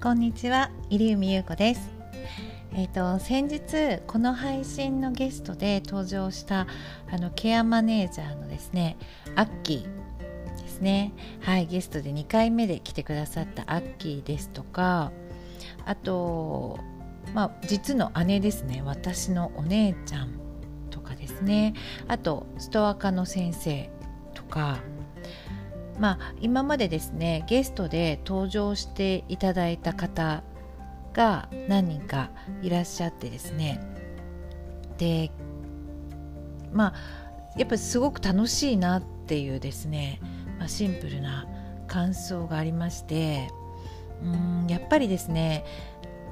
こんにちは入海優子です。えっ、ー、と先日この配信のゲストで登場したあのケアマネージャーのですねアッキーですね。はいゲストで2回目で来てくださったアッキーですとかあとまあ実の姉ですね。私のお姉ちゃんとかですね。あとストア科の先生とかまあ、今までですねゲストで登場していただいた方が何人かいらっしゃってですね。でまあやっぱすごく楽しいなっていうですね、まあ、シンプルな感想がありましてうんやっぱりですね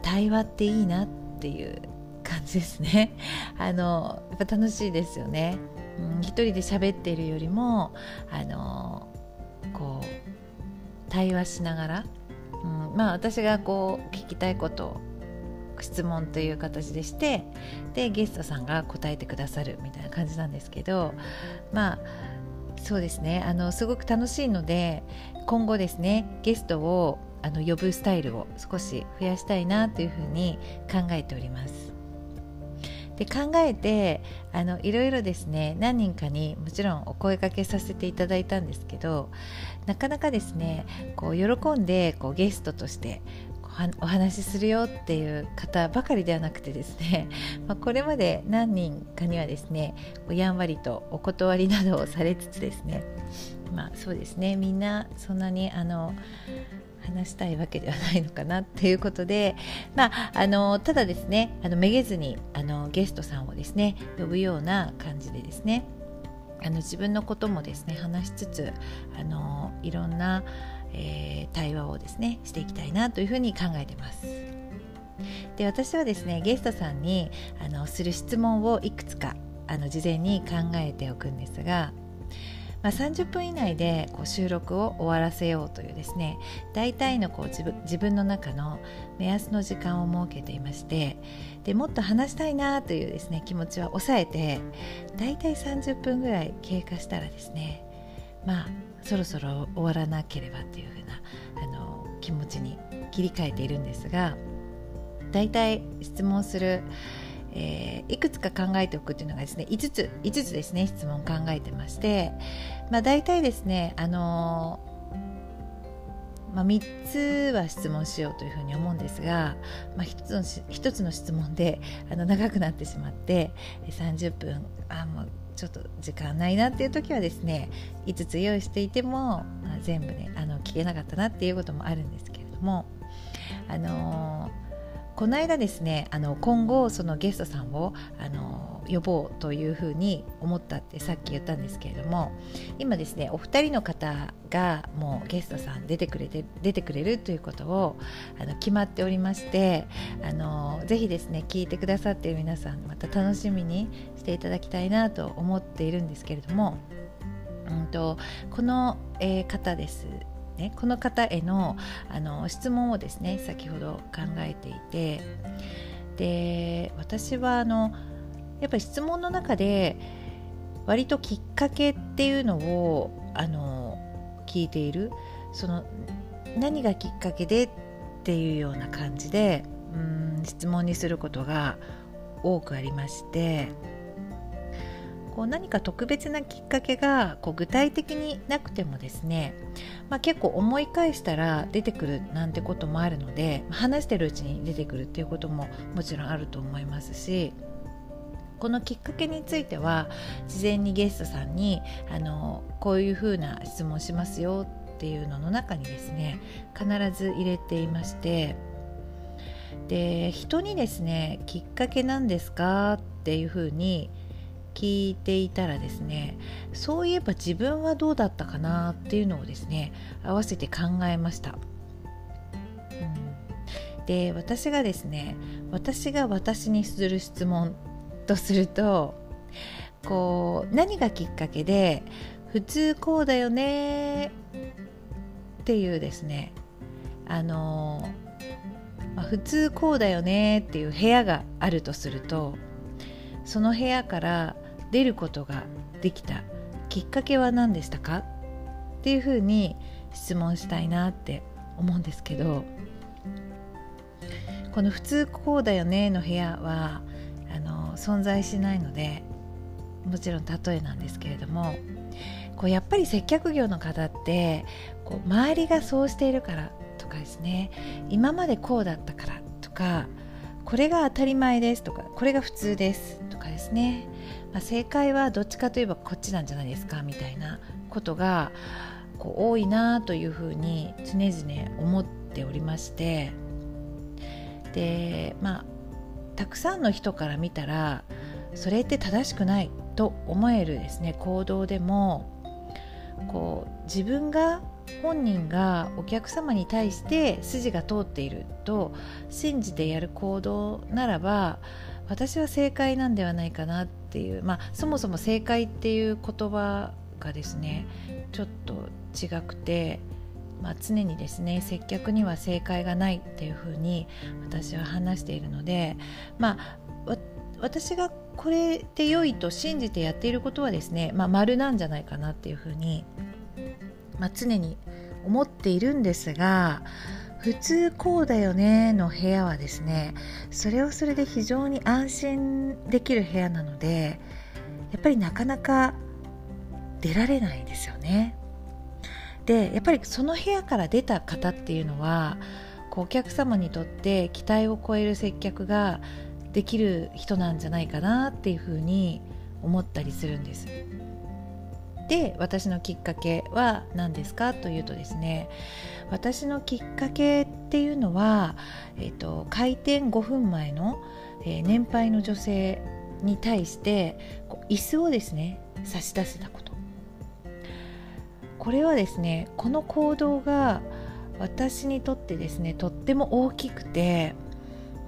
対話っていいなっていう感じですね。あのやっぱ楽しいですよね、うん、一人で喋っているよりもあのこう対話しながら、うん、まあ私がこう聞きたいことを質問という形でしてでゲストさんが答えてくださるみたいな感じなんですけどまあそうですねあのすごく楽しいので今後ですねゲストをあの呼ぶスタイルを少し増やしたいなというふうに考えております。で考えてあのいろいろですね何人かにもちろんお声かけさせていただいたんですけどなかなかですねこう喜んでこうゲストとしてお話しするよっていう方ばかりではなくてですね、まあ、これまで何人かにはですねやんわりとお断りなどをされつつですねまあそうですねみんなそんなにあの話したいわけではないのかなっていうことで、まあ、あのただですねあのめげずにあのゲストさんをですね呼ぶような感じでですねあの自分のこともですね話しつつあのいろんな、えー、対話をですねしていきたいなというふうに考えてます。で私はですねゲストさんにあのする質問をいくつかあの事前に考えておくんですがまあ、30分以内でこう収録を終わらせようというですね大体のこう自分自分の中の目安の時間を設けていましてでもっと話したいなというですね気持ちは抑えて大体30分ぐらい経過したらですねまあそろそろ終わらなければというふうなあの気持ちに切り替えているんですが大体質問するえー、いくつか考えておくというのがですね5つ5つですね質問考えてまして、まあ、大体ですね、あのー、まあ、3つは質問しようというふうに思うんですが、まあ、1, つの1つの質問であの長くなってしまって30分あもうちょっと時間ないなっていう時はですね5つ用意していても、まあ、全部ねあの聞けなかったなっていうこともあるんですけれどもあのーこの間ですねあの今後そのゲストさんをあの呼ぼうというふうに思ったってさっき言ったんですけれども今ですねお二人の方がもうゲストさん出てくれて出てくれるということをあの決まっておりましてあのぜひですね聞いてくださっている皆さんまた楽しみにしていただきたいなと思っているんですけれども、うんと、この、えー、方です。ね、この方へのあの質問をですね先ほど考えていてで私はあのやっぱり質問の中で割ときっかけっていうのをあの聞いている。その何がきっかけでっていうような感じでうん質問にすることが多くありましてこう何か特別なきっかけがこう具体的になくてもですね、まあ、結構思い返したら出てくるなんてこともあるので話してるうちに出てくるっていうことももちろんあると思いますしこのきっかけについては事前にゲストさんにあのこういうふうな質問しますよっていうのの中にですね必ず入れていましてで人にですねきっかけなんですかっていうふうに聞いていたらですねそういえば自分はどうだったかなっていうのをですね合わせて考えました。うん、で私がですね私が私にする質問とするとこう何がきっかけで普通こうだよねっていうですねあの、まあ、普通こうだよねっていう部屋があるとするとその部屋から出ることができたきっかけは何でしたか？っていうふうに質問したいなって思うんですけどこの「普通こうだよね」の部屋はあの存在しないのでもちろん例えなんですけれどもこうやっぱり接客業の方ってこう周りがそうしているからとかですね今までこうだったからとかこれが当たり前ですとかこれが普通ですとかですね、まあ、正解はどっちかといえばこっちなんじゃないですかみたいなことがこう多いなというふうに常々思っておりまして。でまあたくさんの人から見たらそれって正しくないと思えるですね。行動でもこう自分が本人がお客様に対して筋が通っていると信じてやる行動ならば私は正解なんではないかなっていう、まあ、そもそも正解っていう言葉がですねちょっと違くて、まあ、常にですね接客には正解がないっていうふうに私は話しているので、まあ、私がこれで良いと信じてやっていることはですね、まあ、丸なんじゃないかなっていうふうに、まあ、常に思っているんですが普通こうだよねの部屋はですねそれはそれで非常に安心できる部屋なのでやっぱりなかなか出られないですよね。でやっぱりその部屋から出た方っていうのはこうお客様にとって期待を超える接客ができる人なんじゃないかなっていうふうに思ったりするんです。で私のきっかけは何ですかというとですね私のきっかけっていうのは、えーと、開店5分前の、えー、年配の女性に対してこう椅子をですね差し出せたこと。これはですねこの行動が私にとってですねとっても大きくて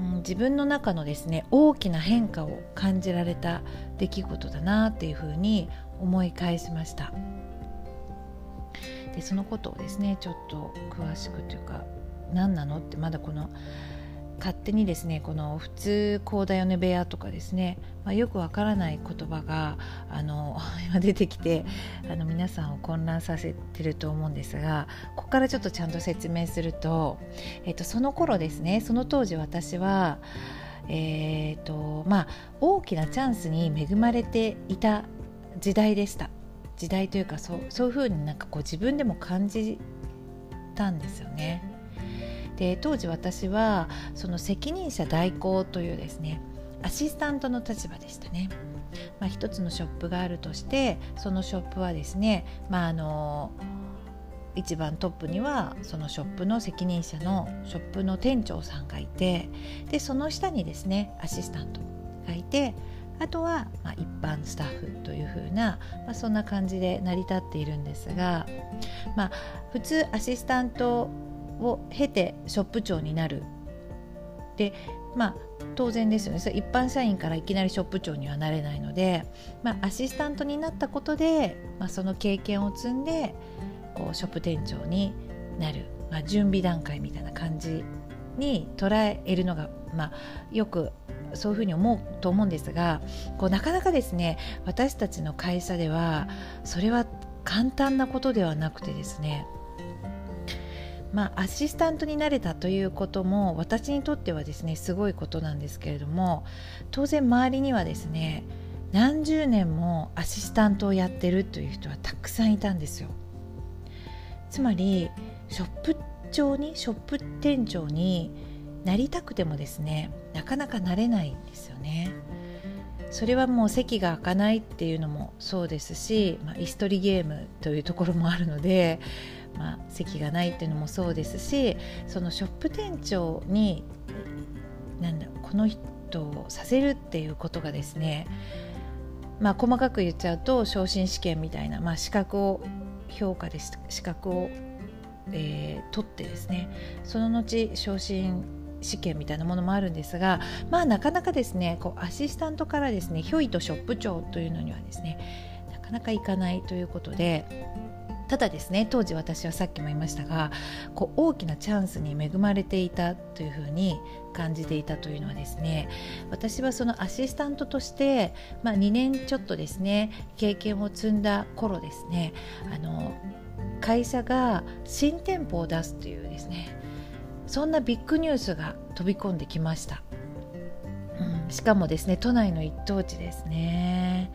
うん、自分の中のですね大きな変化を感じられた出来事だなっていうふうに思い返しました。でそのことをですねちょっと詳しくというか何なのってまだこの勝手にですねこの普通こうだよね部屋とかですね、まあ、よくわからない言葉があの 今出てきてあの皆さんを混乱させてると思うんですがここからちょっとちゃんと説明すると、えっと、その頃ですねその当時私はえーとまあ、大きなチャンスに恵まれていた時代でした時代というかそうそういうふうになんかこう自分でも感じたんですよね。で当時私はその責任者代行というですねアシスタントの立場でしたね。まあ、一つのショップがあるとしてそのショップはですね、まあ、あの一番トップにはそのショップの責任者のショップの店長さんがいてでその下にですねアシスタントがいてあとはま一般スタッフというふうな、まあ、そんな感じで成り立っているんですが、まあ、普通アシスタントを経てショップ長になる。でまあ当然ですよね。それ一般社員からいきなりショップ長にはなれないので、まあ、アシスタントになったことで、まあ、その経験を積んでこうショップ店長になる、まあ、準備段階みたいな感じに捉えるのが、まあ、よくそういうふうに思うと思うんですがこうなかなかですね私たちの会社ではそれは簡単なことではなくてですねまあ、アシスタントになれたということも私にとってはですねすごいことなんですけれども当然周りにはですね何十年もアシスタントをやってるという人はたくさんいたんですよ。つまりショップ長にショップ店長になりたくてもですねなかなかなれないんですよね。それはもう席が開かないっていうのもそうですし、まあ、椅子取りゲームというところもあるのでまあ、席がないっていうのもそうですしそのショップ店長になんだこの人をさせるっていうことがですねまあ細かく言っちゃうと昇進試験みたいな、まあ、資格を評価で資格を、えー、取ってですねその後昇進試験みたいなものもあるんですがまあなかなかですねこうアシスタントからですねひょいとショップ長というのにはですねなかなかいかないということでただですね当時私はさっきも言いましたがこう大きなチャンスに恵まれていたというふうに感じていたというのはですね私はそのアシスタントとして、まあ、2年ちょっとですね経験を積んだ頃ですねあの会社が新店舗を出すというですねそんなビッグニュースが飛び込んできました、うん、しかもですね都内の一等地ですね。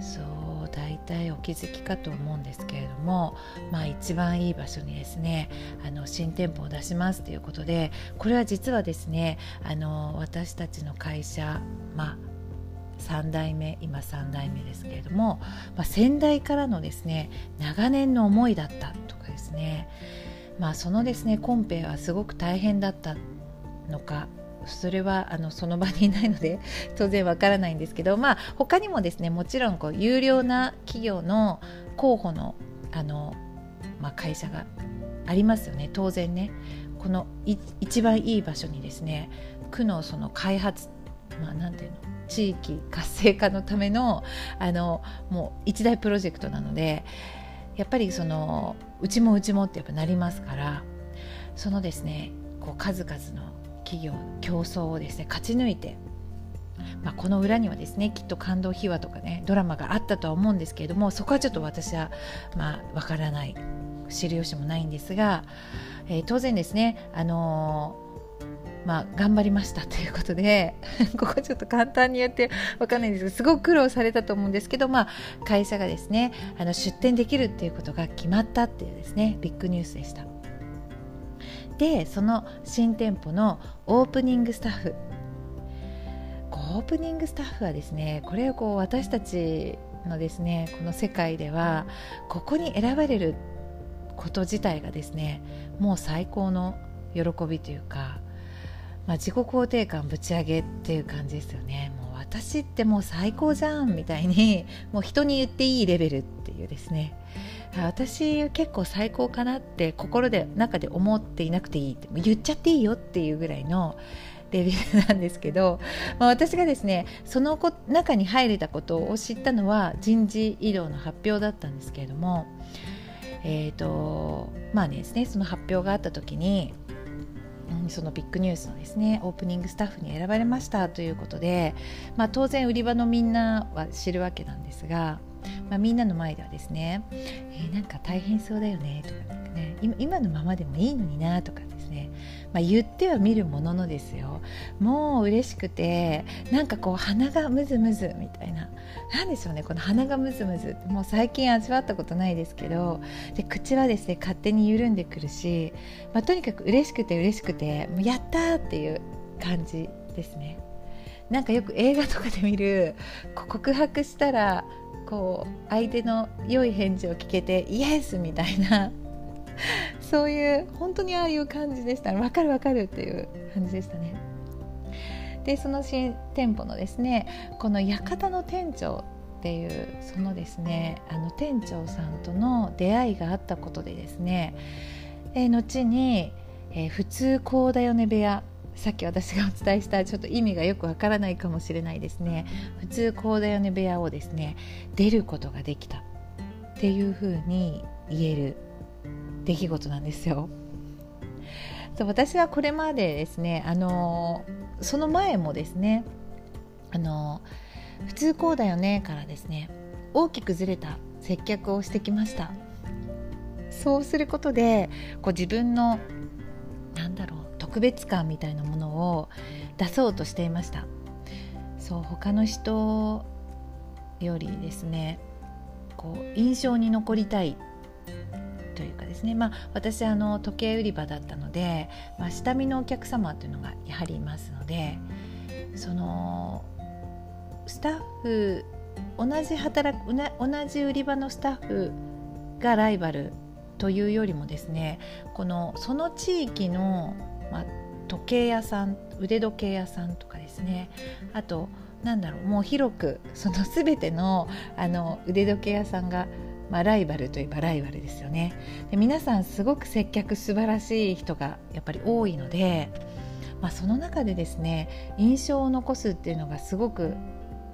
そう。大体お気づきかと思うんですけれども、まあ、一番いい場所にですねあの新店舗を出しますということでこれは実はですねあの私たちの会社、まあ、3代目今3代目ですけれども、まあ、先代からのですね長年の思いだったとかですね、まあ、そのですねコンペはすごく大変だったのかそれはあのその場にいないので 当然わからないんですけど、まあ、他にもですねもちろんこう有料な企業の候補のあの、まあ、会社がありますよね。当然ね。この一番いい場所にですね区のその開発まあ、なんていうの地域活性化のためのあのもう一大プロジェクトなのでやっぱりそのうちもうちもってやっぱなりますからそのですねこう数々の企業競争をですね勝ち抜いて、まあ、この裏にはですねきっと感動秘話とかねドラマがあったとは思うんですけれどもそこはちょっと私はまあわからない知る由もないんですが、えー、当然ですねあのー、まあ、頑張りました ということでここちょっと簡単に言ってわかんないんですけどすごく苦労されたと思うんですけど、まあ、会社がですねあの出店できるっていうことが決まったっていうですねビッグニュースでした。でその新店舗のオープニングスタッフ。オープニングスタッフはですねこれをこう私たちのですねこの世界ではここに選ばれること自体がですねもう最高の喜びというか、まあ、自己肯定感ぶち上げっていう感じですよね。もう私ってもう最高じゃんみたいにもう人に言っていいレベルっていうですね。私結構最高かなって心で中で思っていなくていいって言っちゃっていいよっていうぐらいのレベルなんですけど、まあ、私がですねその中に入れたことを知ったのは人事異動の発表だったんですけれどもえーとまあねですねその発表があった時にそのビッグニュースのですねオープニングスタッフに選ばれましたということで、まあ、当然売り場のみんなは知るわけなんですがまあ、みんなの前ではですね、えー、なんか大変そうだよねとかね今のままでもいいのになとかですね、まあ、言ってはみるもののですよ。もう嬉しくてなんかこう鼻がムズムズみたいな。何でしょうねこの鼻がムズムズ。もう最近味わったことないですけどで口はですね勝手に緩んでくるし、まあ、とにかく嬉しくて嬉しくてもうやったっていう感じですね。なんかよく映画とかで見る告白したらこう相手の良い返事を聞けてイエス!みたいな。そういう本当にああいう感じでした分かる分かるっていう感じでしたね。でその新店舗のですねこの館の店長っていうそのですねあの店長さんとの出会いがあったことでですね、えー、後に、えー、普通こうだよね部屋さっき私がお伝えしたちょっと意味がよくわからないかもしれないですね普通こうだよね部屋をですね出ることができたっていうふうに言える出来事なんですよ。そう私はこれまでですねあのその前もですねあの普通こうだよねからですね大きくずれた接客をしてきましたそうすることでこう自分のなんだろう特別感みたいなものを出そうとしていました。そう他の人よりですねこう印象に残りたいというかですねまあ私あの時計売り場だったので、まあ、下見のお客様というのがやはりいますのでそのスタッフ同じ働く同じ売り場のスタッフがライバルというよりもですねこのその地域のまあ、時計屋さん腕時計屋さんとかですね。あとなんだろうもう広くその全てのあの腕時計屋さんが、まあ、ライバルといえばライバルですよね。で皆さんすごく接客素晴らしい人がやっぱり多いので、まあ、その中でですね印象を残すっていうのがすごく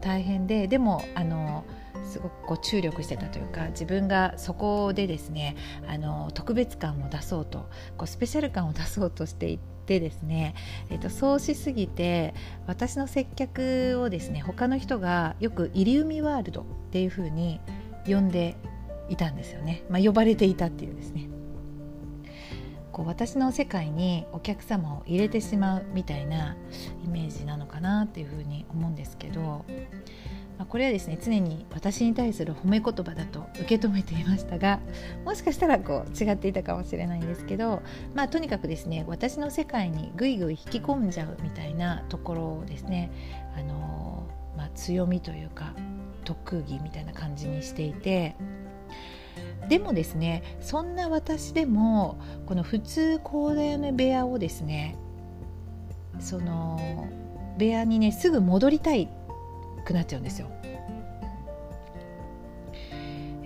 大変ででもあのすごくこう注力してたというか自分がそこでですねあの特別感を出そうとこうスペシャル感を出そうとしていてですね、えーと、そうしすぎて私の接客をですね他の人がよくイリウミワールドっていう風に呼んでいたんですよね、まあ、呼ばれていたっていうですね。こう私の世界にお客様を入れてしまうみたいなイメージなのかなっていうふうに思うんですけど、まあ、これはですね常に私に対する褒め言葉だと受け止めていましたがもしかしたらこう違っていたかもしれないんですけど、まあ、とにかくですね私の世界にぐいぐい引き込んじゃうみたいなところをですねあの、まあ、強みというか特技みたいな感じにしていて。でもですねそんな私でもこの普通高田屋の部屋をですねその部屋にねすぐ戻りたいくなっちゃうんですよ。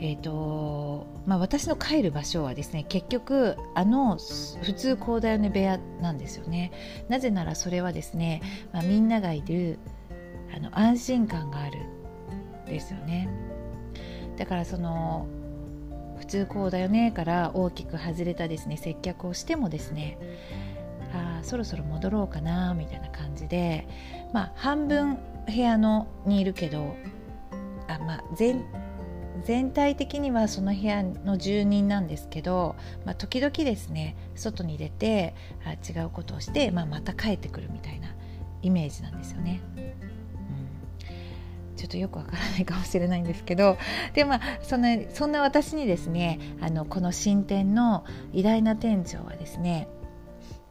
えーとまあ、私の帰る場所はですね結局あの普通高田屋の部屋なんですよね。なぜならそれはですね、まあ、みんながいるあの安心感があるですよね。だからその普通こうだよねから大きく外れたですね接客をしてもですねあそろそろ戻ろうかなみたいな感じでまあ半分部屋のにいるけどあまあ全全体的にはその部屋の住人なんですけど、まあ、時々ですね外に出てあ違うことをして、まあ、また帰ってくるみたいなイメージなんですよね。ちょっとよくわからないかもしれないんですけどでまあそんなそんな私にですねあのこの新店の偉大な店長はですね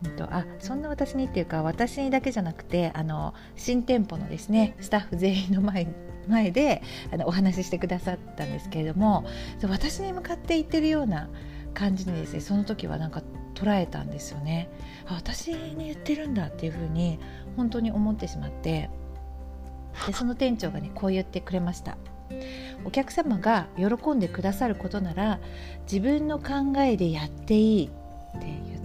とあそんな私にっていうか私にだけじゃなくてあの新店舗のですねスタッフ全員の前前であのお話ししてくださったんですけれども私に向かって言ってるような感じにですねその時はなんか捉えたんですよね。あ私に言ってるんだっていうふうに本当に思ってしまってでその店長がねこう言ってくれました。お客様が喜んでくださることなら自分の考えでやっていいって言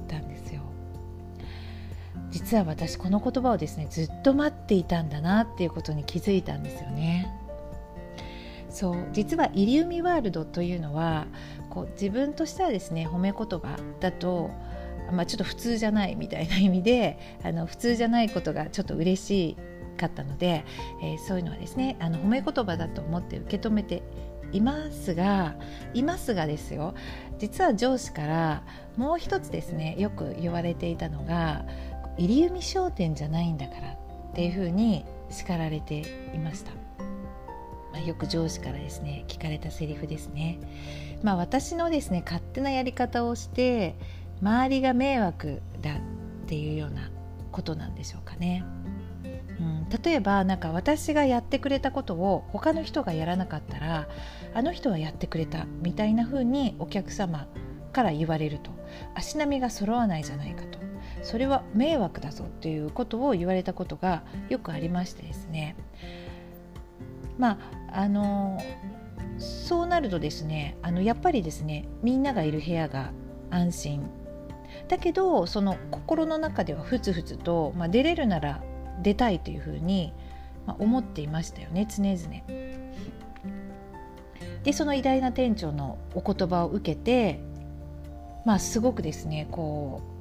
実は私この言葉をですねずっと待っていたんだなっていうことに気づいたんですよね。そう実はイリウミワールドというのはこう自分としてはですね褒め言葉だとまあ、ちょっと普通じゃないみたいな意味であの普通じゃないことがちょっと嬉しいかったので、えー、そういうのはですねあの褒め言葉だと思って受け止めていますがいますがですよ実は上司からもう一つですねよく言われていたのが入海商店じゃないんだからっていうふうに叱られていました。まあ、よく上司からですね聞かれたセリフですね。まあ、私のですね勝手なやり方をして周りが迷惑だっていうようなことなんでしょうかね。うん、例えばなんか私がやってくれたことを他の人がやらなかったらあの人はやってくれたみたいな風にお客様から言われると足並みが揃わないじゃないかとそれは迷惑だぞっていうことを言われたことがよくありましてですねまああのそうなるとですねあのやっぱりですねみんながいる部屋が安心だけどその心の中ではふつふつと、まあ、出れるなら出たいというふうに、ま思っていましたよね常々。でその偉大な店長のお言葉を受けてまあすごくですねこう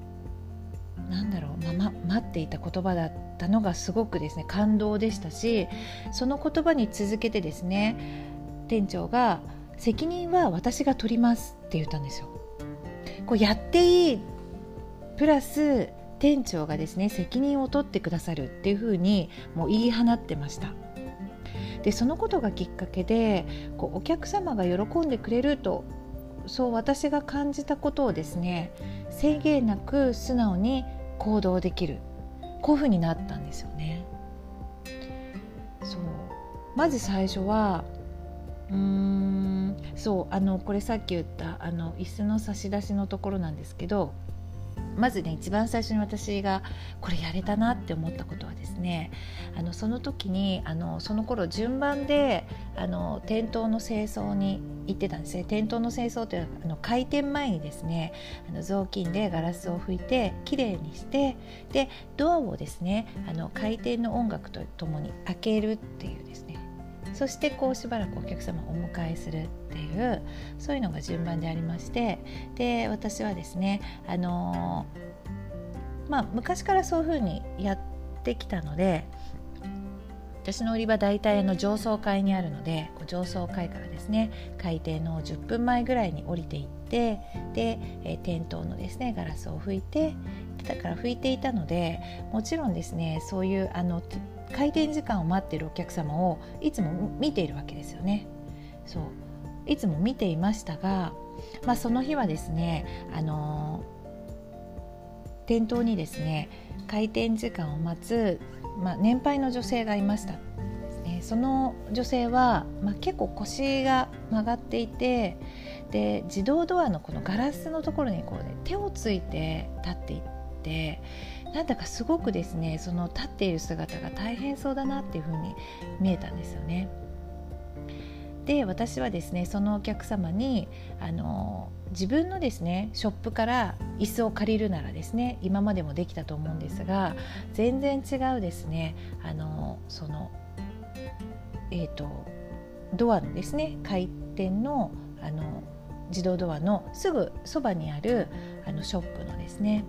なんだろう、まま、待っていた言葉だったのがすごくですね感動でしたしその言葉に続けてですね店長が「責任は私が取ります」って言ったんですよ。こうやっていいプラス店長がですね責任を取ってくださるっていうふうにもう言い放ってました。でそのことがきっかけでこうお客様が喜んでくれるとそう私が感じたことをですね制限なく素直に行動できるこういうふうになったんですよね。そうまず最初はうーんそうあのこれさっき言ったあの椅子の差し出しのところなんですけどまずね一番最初に私がこれやれたなって思ったことはですねあのその時にあのその頃順番であの店頭の清掃に行ってたんですね。店頭の清掃というのはあの開店前にですねあの雑巾でガラスを拭いてきれいにしてでドアをですねあの開店の音楽とともに開けるっていうですねそしてこうしばらくお客様をお迎えするっていうそういうのが順番でありましてで私はですねあのまあ昔からそういうふうにやってきたので私の売り場大体の上層階にあるので上層階からですね海底の10分前ぐらいに降りていってで、えー、店頭のですねガラスを拭いてだから拭いていたのでもちろんですねそういうあの開店時間を待っているお客様をいつも見ているわけですよね。そういつも見ていましたが、まあ、その日はですねあの店頭にですね開店時間を待つ、まあ、年配の女性がいました。その女性は、まあ、結構腰が曲がっていてで自動ドアのこのガラスのところにこう、ね、手をついて立っていってなんだかすごくですねその立っている姿が大変そうだなっていうふうに見えたんですよね。で私はですねそのお客様にあの自分のですねショップから椅子を借りるならですね今までもできたと思うんですが全然違うですねあのそのえーと、ドアのですね開店のあの自動ドアのすぐそばにあるあのショップのですね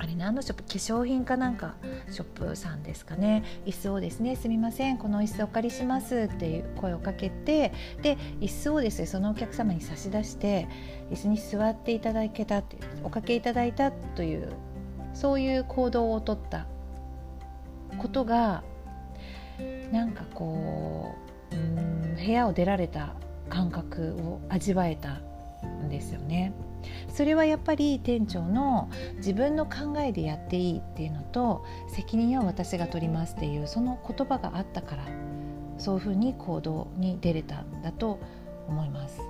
あれ何のショップ化粧品かなんかショップさんですかね椅子をですねすみませんこの椅子お借りしますっていう声をかけてで椅子をですねそのお客様に差し出して椅子に座っていただけたっておかけいただいたというそういう行動をとったことがなんかこううん部屋を出られた感覚を味わえたんですよね。それはやっぱり店長の自分の考えでやっていいっていうのと責任は私が取りますっていうその言葉があったからそういうふうに行動に出れたんだと思います。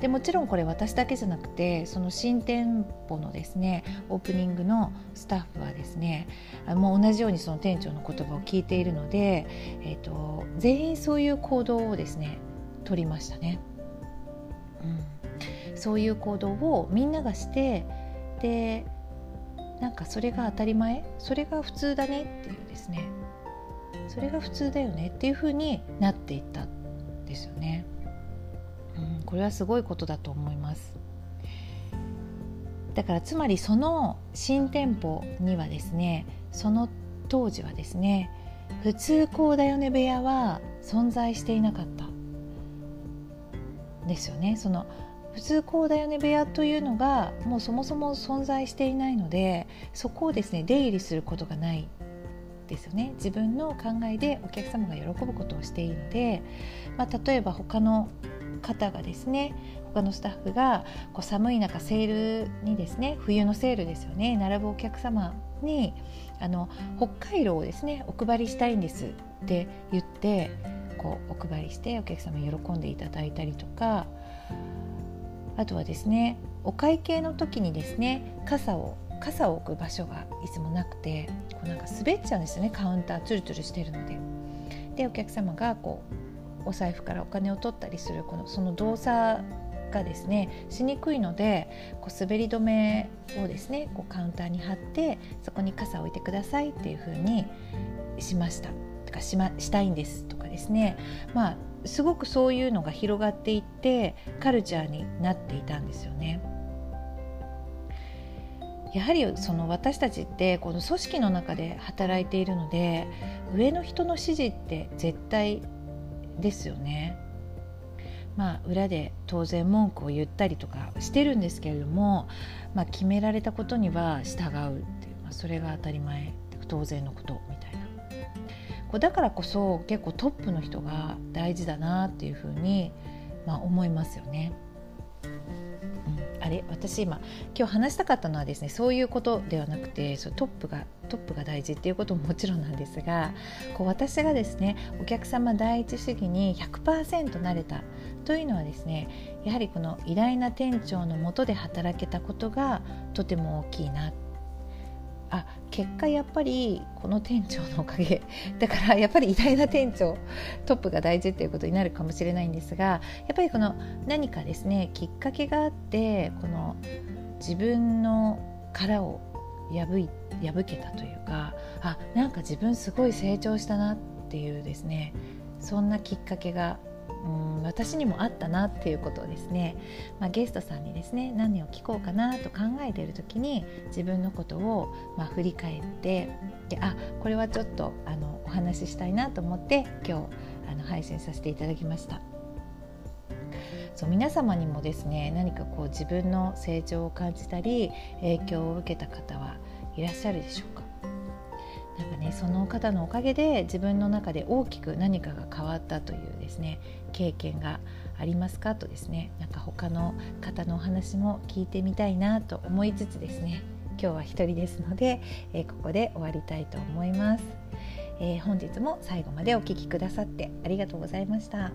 でもちろんこれ私だけじゃなくてその新店舗のですねオープニングのスタッフはですねもう同じようにその店長の言葉を聞いているので、えーと、全員そういう行動をですね取りましたね。うん、そういう行動をみんながしてでなんかそれが当たり前それが普通だねっていうですね。それが普通だよねっていうふうになっていったんですよね。うん、これはすごいことだと思います。だからつまりその新店舗にはですねその当時はですね普通こうだよね部屋は存在していなかったですよね。その普通こうだよね部屋というのがもうそもそも存在していないのでそこをですね出入りすることがないですよね。自分の考えでお客様が喜ぶことをしていいので、まあ、例えば他の方がですね他のスタッフがこう寒い中セールにですね冬のセールですよね並ぶお客様にあの北海道をですねお配りしたいんですって言ってこうお配りしてお客様喜んでいただいたりとかあとはですねお会計の時にですね傘を傘を置く場所がいつもなくてこうなんか滑っちゃうんですよねカウンターツルツルしてるので。でお客様がこうお財布からお金を取ったりするこのその動作がですねしにくいのでこう滑り止めをですねこうカウンターに貼ってそこに傘を置いてくださいっていう風にしましたとかし,、ま、したいんですとかですねまあすごくそういうのが広がっていってカルチャーになっていたんですよね。やはりその私たちってこの組織の中で働いているので上の人の指示って絶対ですよね。まあ、裏で当然文句を言ったりとかしてるんですけれども、まあ、決められたことには従うっていう、まあ、それが当たり前当然のことみたいなこうだからこそ結構トップの人が大事だなっていうふうに、まあ、思いますよね。あれ私今今日話したかったのはですねそういうことではなくてそトップがトップが大事っていうことももちろんなんですがこう私がですねお客様第一主義に100%なれたというのはですねやはりこの偉大な店長のもとで働けたことがとても大きいなあ結果やっぱりこの店長のおかげ。だからやっぱり偉大な店長トップが大事っていうことになるかもしれないんですがやっぱりこの何かですねきっかけがあってこの自分の殻を破い破けたというかあなんか自分すごい成長したなっていうですねそんなきっかけがうん私にもあったなっていうことをですね、まあ、ゲストさんにですね何を聞こうかなと考えている時に自分のことをまあ振り返ってであこれはちょっとあのお話ししたいなと思って今日あの配信させていただきました。そう皆様にもですね何かこう自分の成長を感じたり影響を受けた方はいらっしゃるでしょうか？なんかねその方のおかげで自分の中で大きく何かが変わったというですね経験がありますかとですね。なんか他の方のお話も聞いてみたいなと思いつつですね。今日は一人ですので、えー、ここで終わりたいと思います、えー、本日も最後までお聴きくださってありがとうございました。